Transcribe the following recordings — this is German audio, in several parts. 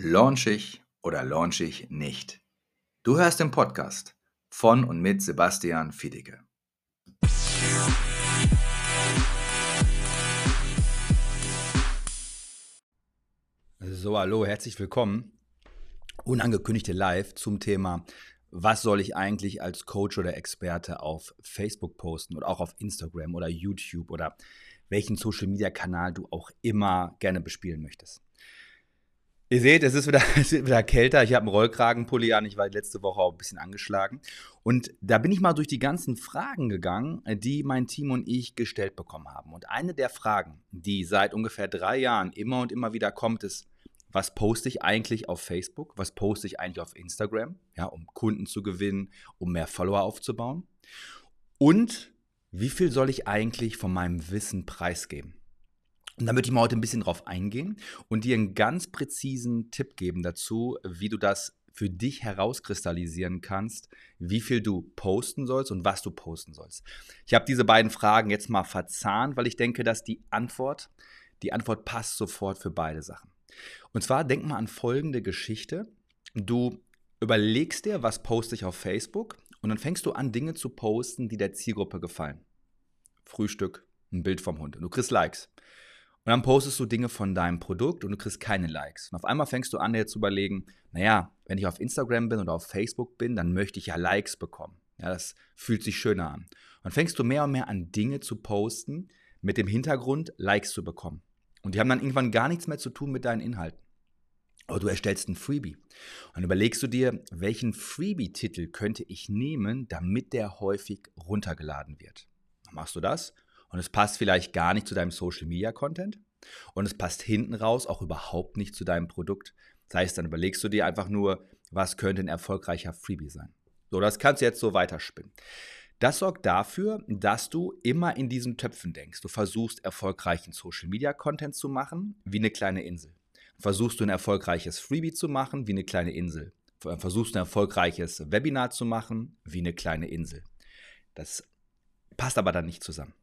Launch ich oder launch ich nicht? Du hörst den Podcast von und mit Sebastian Fiedicke. So, hallo, herzlich willkommen. Unangekündigte Live zum Thema, was soll ich eigentlich als Coach oder Experte auf Facebook posten oder auch auf Instagram oder YouTube oder welchen Social-Media-Kanal du auch immer gerne bespielen möchtest. Ihr seht, es ist wieder, es ist wieder kälter. Ich habe einen Rollkragenpulli an. Ich war letzte Woche auch ein bisschen angeschlagen. Und da bin ich mal durch die ganzen Fragen gegangen, die mein Team und ich gestellt bekommen haben. Und eine der Fragen, die seit ungefähr drei Jahren immer und immer wieder kommt, ist, was poste ich eigentlich auf Facebook? Was poste ich eigentlich auf Instagram? Ja, um Kunden zu gewinnen, um mehr Follower aufzubauen. Und wie viel soll ich eigentlich von meinem Wissen preisgeben? Und da möchte ich mal heute ein bisschen drauf eingehen und dir einen ganz präzisen Tipp geben dazu, wie du das für dich herauskristallisieren kannst, wie viel du posten sollst und was du posten sollst. Ich habe diese beiden Fragen jetzt mal verzahnt, weil ich denke, dass die Antwort, die Antwort passt sofort für beide Sachen. Und zwar denk mal an folgende Geschichte. Du überlegst dir, was poste ich auf Facebook und dann fängst du an, Dinge zu posten, die der Zielgruppe gefallen. Frühstück, ein Bild vom Hund. Und du kriegst Likes. Und dann postest du Dinge von deinem Produkt und du kriegst keine Likes. Und auf einmal fängst du an, dir zu überlegen, naja, wenn ich auf Instagram bin oder auf Facebook bin, dann möchte ich ja Likes bekommen. Ja, das fühlt sich schöner an. Und fängst du mehr und mehr an, Dinge zu posten, mit dem Hintergrund, Likes zu bekommen. Und die haben dann irgendwann gar nichts mehr zu tun mit deinen Inhalten. Aber du erstellst ein Freebie. Und dann überlegst du dir, welchen Freebie-Titel könnte ich nehmen, damit der häufig runtergeladen wird. Dann machst du das und es passt vielleicht gar nicht zu deinem Social-Media-Content und es passt hinten raus auch überhaupt nicht zu deinem Produkt. Das heißt, dann überlegst du dir einfach nur, was könnte ein erfolgreicher Freebie sein. So, das kannst du jetzt so weiterspinnen. Das sorgt dafür, dass du immer in diesen Töpfen denkst. Du versuchst erfolgreichen Social Media Content zu machen, wie eine kleine Insel. Versuchst du ein erfolgreiches Freebie zu machen, wie eine kleine Insel. Versuchst du ein erfolgreiches Webinar zu machen, wie eine kleine Insel. Das passt aber dann nicht zusammen.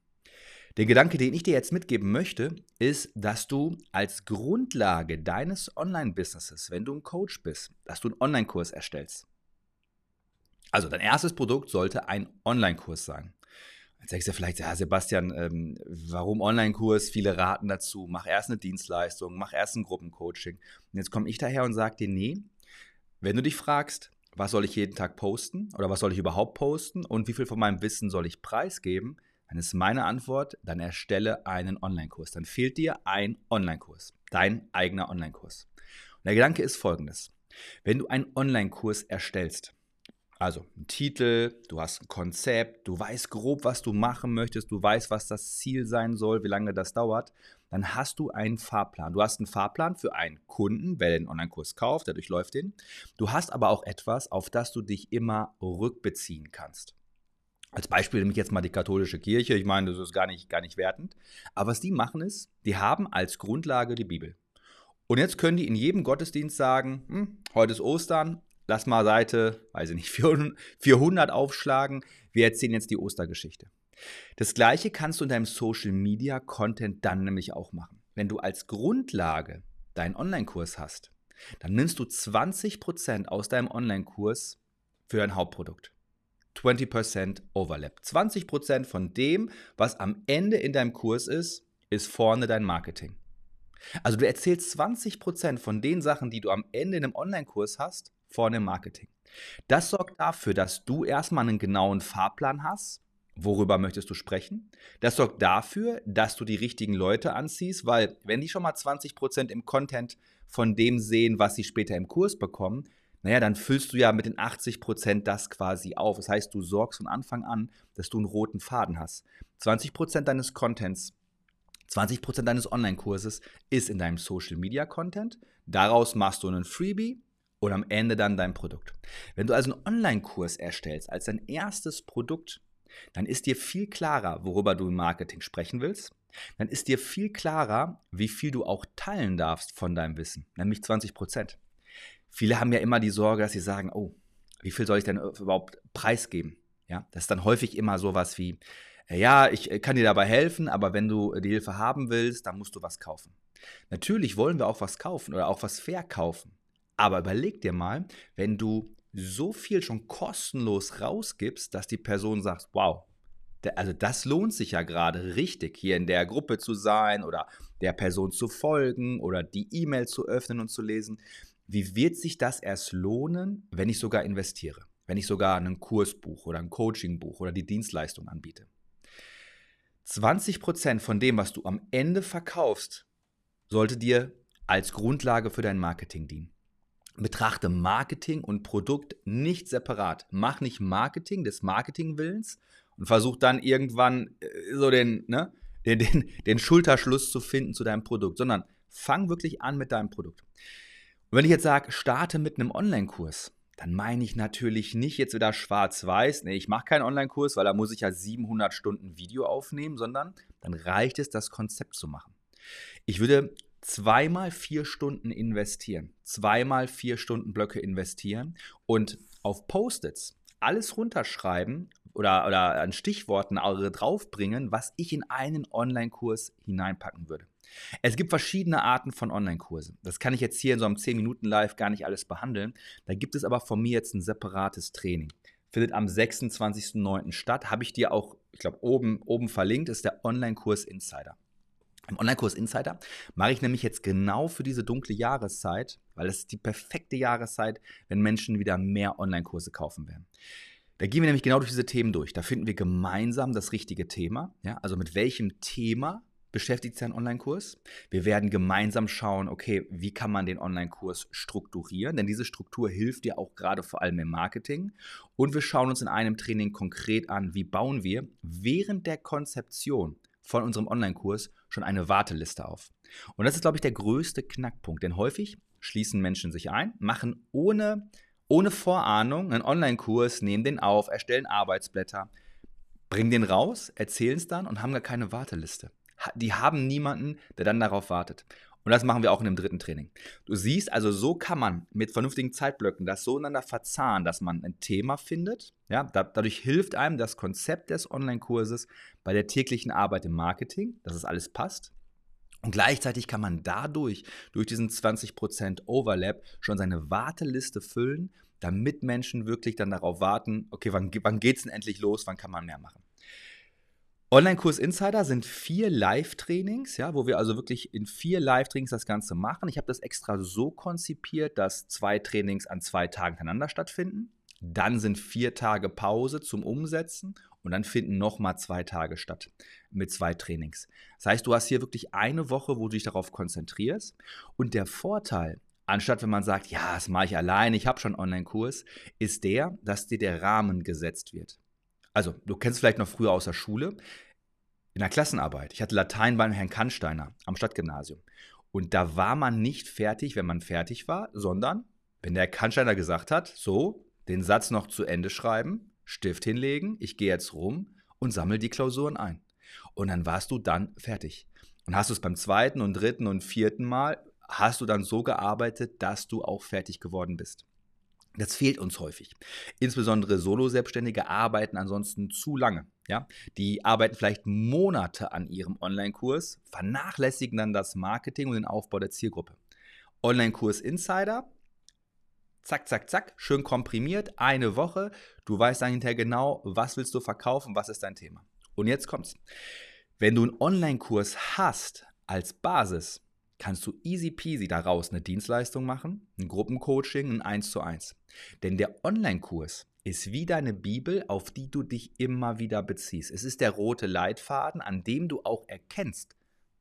Der Gedanke, den ich dir jetzt mitgeben möchte, ist, dass du als Grundlage deines Online-Businesses, wenn du ein Coach bist, dass du einen Online-Kurs erstellst. Also dein erstes Produkt sollte ein Online-Kurs sein. Jetzt sagst du vielleicht, ja, Sebastian, ähm, warum Online-Kurs? Viele raten dazu, mach erst eine Dienstleistung, mach erst ein Gruppencoaching. Und jetzt komme ich daher und sage dir, nee, wenn du dich fragst, was soll ich jeden Tag posten oder was soll ich überhaupt posten und wie viel von meinem Wissen soll ich preisgeben, dann ist meine Antwort, dann erstelle einen Online-Kurs. Dann fehlt dir ein Online-Kurs, dein eigener Online-Kurs. Und der Gedanke ist folgendes. Wenn du einen Online-Kurs erstellst, also ein Titel, du hast ein Konzept, du weißt grob, was du machen möchtest, du weißt, was das Ziel sein soll, wie lange das dauert, dann hast du einen Fahrplan. Du hast einen Fahrplan für einen Kunden, wer den Online-Kurs kauft, der durchläuft den. Du hast aber auch etwas, auf das du dich immer rückbeziehen kannst. Als Beispiel nehme ich jetzt mal die katholische Kirche. Ich meine, das ist gar nicht, gar nicht wertend. Aber was die machen ist, die haben als Grundlage die Bibel. Und jetzt können die in jedem Gottesdienst sagen, hm, heute ist Ostern, lass mal Seite, weiß ich nicht, 400 aufschlagen. Wir erzählen jetzt die Ostergeschichte. Das gleiche kannst du in deinem Social Media Content dann nämlich auch machen. Wenn du als Grundlage deinen Online-Kurs hast, dann nimmst du 20% aus deinem Online-Kurs für dein Hauptprodukt. 20% Overlap. 20% von dem, was am Ende in deinem Kurs ist, ist vorne dein Marketing. Also du erzählst 20% von den Sachen, die du am Ende in einem Online-Kurs hast, vorne im Marketing. Das sorgt dafür, dass du erstmal einen genauen Fahrplan hast. Worüber möchtest du sprechen? Das sorgt dafür, dass du die richtigen Leute anziehst, weil wenn die schon mal 20% im Content von dem sehen, was sie später im Kurs bekommen, naja, dann füllst du ja mit den 80 Prozent das quasi auf. Das heißt, du sorgst von Anfang an, dass du einen roten Faden hast. 20 Prozent deines Contents, 20 Prozent deines Online-Kurses ist in deinem Social-Media-Content. Daraus machst du einen Freebie und am Ende dann dein Produkt. Wenn du also einen Online-Kurs erstellst als dein erstes Produkt, dann ist dir viel klarer, worüber du im Marketing sprechen willst. Dann ist dir viel klarer, wie viel du auch teilen darfst von deinem Wissen, nämlich 20 Prozent. Viele haben ja immer die Sorge, dass sie sagen, oh, wie viel soll ich denn überhaupt preisgeben? Ja, das ist dann häufig immer sowas wie, äh, ja, ich äh, kann dir dabei helfen, aber wenn du die Hilfe haben willst, dann musst du was kaufen. Natürlich wollen wir auch was kaufen oder auch was verkaufen. Aber überleg dir mal, wenn du so viel schon kostenlos rausgibst, dass die Person sagt, wow, also das lohnt sich ja gerade richtig, hier in der Gruppe zu sein oder der Person zu folgen oder die E-Mail zu öffnen und zu lesen. Wie wird sich das erst lohnen, wenn ich sogar investiere? Wenn ich sogar einen Kurs buche oder ein Coaching buche oder die Dienstleistung anbiete? 20% von dem, was du am Ende verkaufst, sollte dir als Grundlage für dein Marketing dienen. Betrachte Marketing und Produkt nicht separat. Mach nicht Marketing des Marketingwillens und versuch dann irgendwann äh, so den, ne, den, den, den Schulterschluss zu finden zu deinem Produkt, sondern fang wirklich an mit deinem Produkt. Und wenn ich jetzt sage, starte mit einem Online-Kurs, dann meine ich natürlich nicht jetzt wieder schwarz-weiß. Nee, ich mache keinen Online-Kurs, weil da muss ich ja 700 Stunden Video aufnehmen, sondern dann reicht es, das Konzept zu machen. Ich würde zweimal vier Stunden investieren, zweimal vier Stunden Blöcke investieren und auf Post-its alles runterschreiben oder, oder an Stichworten draufbringen, was ich in einen Online-Kurs hineinpacken würde. Es gibt verschiedene Arten von Online-Kursen. Das kann ich jetzt hier in so einem 10-Minuten-Live gar nicht alles behandeln. Da gibt es aber von mir jetzt ein separates Training. Findet am 26.09. statt. Habe ich dir auch, ich glaube, oben, oben verlinkt, ist der Online-Kurs Insider. Im Online-Kurs Insider mache ich nämlich jetzt genau für diese dunkle Jahreszeit, weil es ist die perfekte Jahreszeit, wenn Menschen wieder mehr Online-Kurse kaufen werden. Da gehen wir nämlich genau durch diese Themen durch. Da finden wir gemeinsam das richtige Thema. Ja? Also mit welchem Thema beschäftigt ein Online-Kurs. Wir werden gemeinsam schauen, okay, wie kann man den Online-Kurs strukturieren? Denn diese Struktur hilft dir auch gerade vor allem im Marketing. Und wir schauen uns in einem Training konkret an, wie bauen wir während der Konzeption von unserem Online-Kurs schon eine Warteliste auf. Und das ist, glaube ich, der größte Knackpunkt. Denn häufig schließen Menschen sich ein, machen ohne, ohne Vorahnung einen Online-Kurs, nehmen den auf, erstellen Arbeitsblätter, bringen den raus, erzählen es dann und haben gar keine Warteliste die haben niemanden, der dann darauf wartet. Und das machen wir auch in dem dritten Training. Du siehst, also so kann man mit vernünftigen Zeitblöcken das so ineinander verzahnen, dass man ein Thema findet. Ja, da, dadurch hilft einem das Konzept des Online-Kurses bei der täglichen Arbeit im Marketing, dass es alles passt. Und gleichzeitig kann man dadurch, durch diesen 20% Overlap, schon seine Warteliste füllen, damit Menschen wirklich dann darauf warten, okay, wann, wann geht es denn endlich los, wann kann man mehr machen. Online-Kurs Insider sind vier Live-Trainings, ja, wo wir also wirklich in vier Live-Trainings das Ganze machen. Ich habe das extra so konzipiert, dass zwei Trainings an zwei Tagen hintereinander stattfinden. Dann sind vier Tage Pause zum Umsetzen und dann finden nochmal zwei Tage statt mit zwei Trainings. Das heißt, du hast hier wirklich eine Woche, wo du dich darauf konzentrierst. Und der Vorteil, anstatt wenn man sagt, ja, das mache ich allein, ich habe schon einen Online-Kurs, ist der, dass dir der Rahmen gesetzt wird. Also, du kennst vielleicht noch früher aus der Schule in der Klassenarbeit. Ich hatte Latein beim Herrn Kannsteiner am Stadtgymnasium. Und da war man nicht fertig, wenn man fertig war, sondern wenn der Kannsteiner gesagt hat, so, den Satz noch zu Ende schreiben, Stift hinlegen, ich gehe jetzt rum und sammle die Klausuren ein. Und dann warst du dann fertig. Und hast du es beim zweiten und dritten und vierten Mal, hast du dann so gearbeitet, dass du auch fertig geworden bist. Das fehlt uns häufig. Insbesondere Solo-Selbstständige arbeiten ansonsten zu lange. Ja? Die arbeiten vielleicht Monate an ihrem Online-Kurs, vernachlässigen dann das Marketing und den Aufbau der Zielgruppe. Online-Kurs Insider, zack, zack, zack, schön komprimiert, eine Woche. Du weißt dann hinterher genau, was willst du verkaufen, was ist dein Thema. Und jetzt kommt's. Wenn du einen Online-Kurs hast als Basis, kannst du easy peasy daraus eine Dienstleistung machen, ein Gruppencoaching, ein 1 zu 1. Denn der Online-Kurs ist wie deine Bibel, auf die du dich immer wieder beziehst. Es ist der rote Leitfaden, an dem du auch erkennst,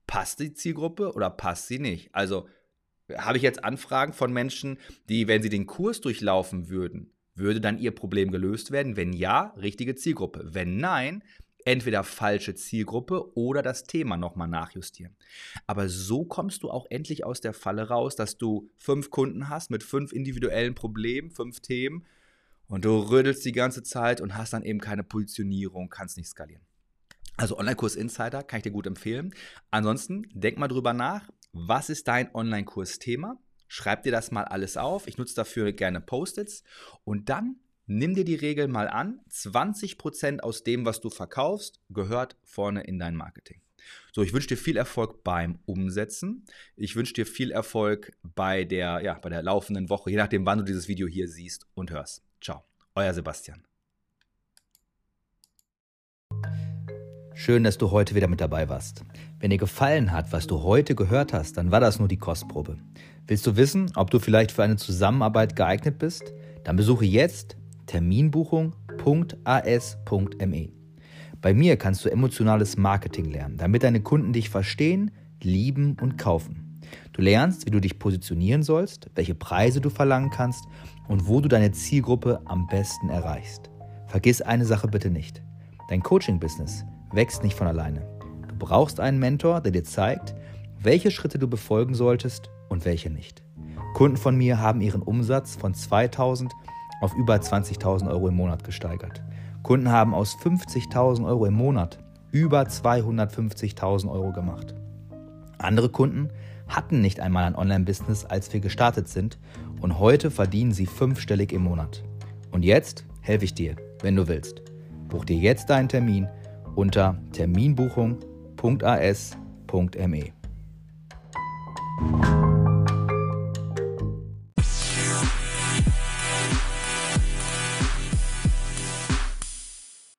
passt die Zielgruppe oder passt sie nicht. Also habe ich jetzt Anfragen von Menschen, die, wenn sie den Kurs durchlaufen würden, würde dann ihr Problem gelöst werden? Wenn ja, richtige Zielgruppe. Wenn nein, entweder falsche Zielgruppe oder das Thema nochmal nachjustieren. Aber so kommst du auch endlich aus der Falle raus, dass du fünf Kunden hast mit fünf individuellen Problemen, fünf Themen und du rödelst die ganze Zeit und hast dann eben keine Positionierung, kannst nicht skalieren. Also Online-Kurs Insider kann ich dir gut empfehlen. Ansonsten denk mal drüber nach, was ist dein Online-Kurs-Thema? Schreib dir das mal alles auf. Ich nutze dafür gerne Post-its und dann Nimm dir die Regel mal an, 20% aus dem, was du verkaufst, gehört vorne in dein Marketing. So, ich wünsche dir viel Erfolg beim Umsetzen. Ich wünsche dir viel Erfolg bei der, ja, bei der laufenden Woche, je nachdem, wann du dieses Video hier siehst und hörst. Ciao, euer Sebastian. Schön, dass du heute wieder mit dabei warst. Wenn dir gefallen hat, was du heute gehört hast, dann war das nur die Kostprobe. Willst du wissen, ob du vielleicht für eine Zusammenarbeit geeignet bist? Dann besuche jetzt terminbuchung.as.me. Bei mir kannst du emotionales Marketing lernen, damit deine Kunden dich verstehen, lieben und kaufen. Du lernst, wie du dich positionieren sollst, welche Preise du verlangen kannst und wo du deine Zielgruppe am besten erreichst. Vergiss eine Sache bitte nicht. Dein Coaching-Business wächst nicht von alleine. Du brauchst einen Mentor, der dir zeigt, welche Schritte du befolgen solltest und welche nicht. Kunden von mir haben ihren Umsatz von 2000 auf über 20.000 Euro im Monat gesteigert. Kunden haben aus 50.000 Euro im Monat über 250.000 Euro gemacht. Andere Kunden hatten nicht einmal ein Online-Business, als wir gestartet sind und heute verdienen sie fünfstellig im Monat. Und jetzt helfe ich dir, wenn du willst. Buch dir jetzt deinen Termin unter terminbuchung.as.me.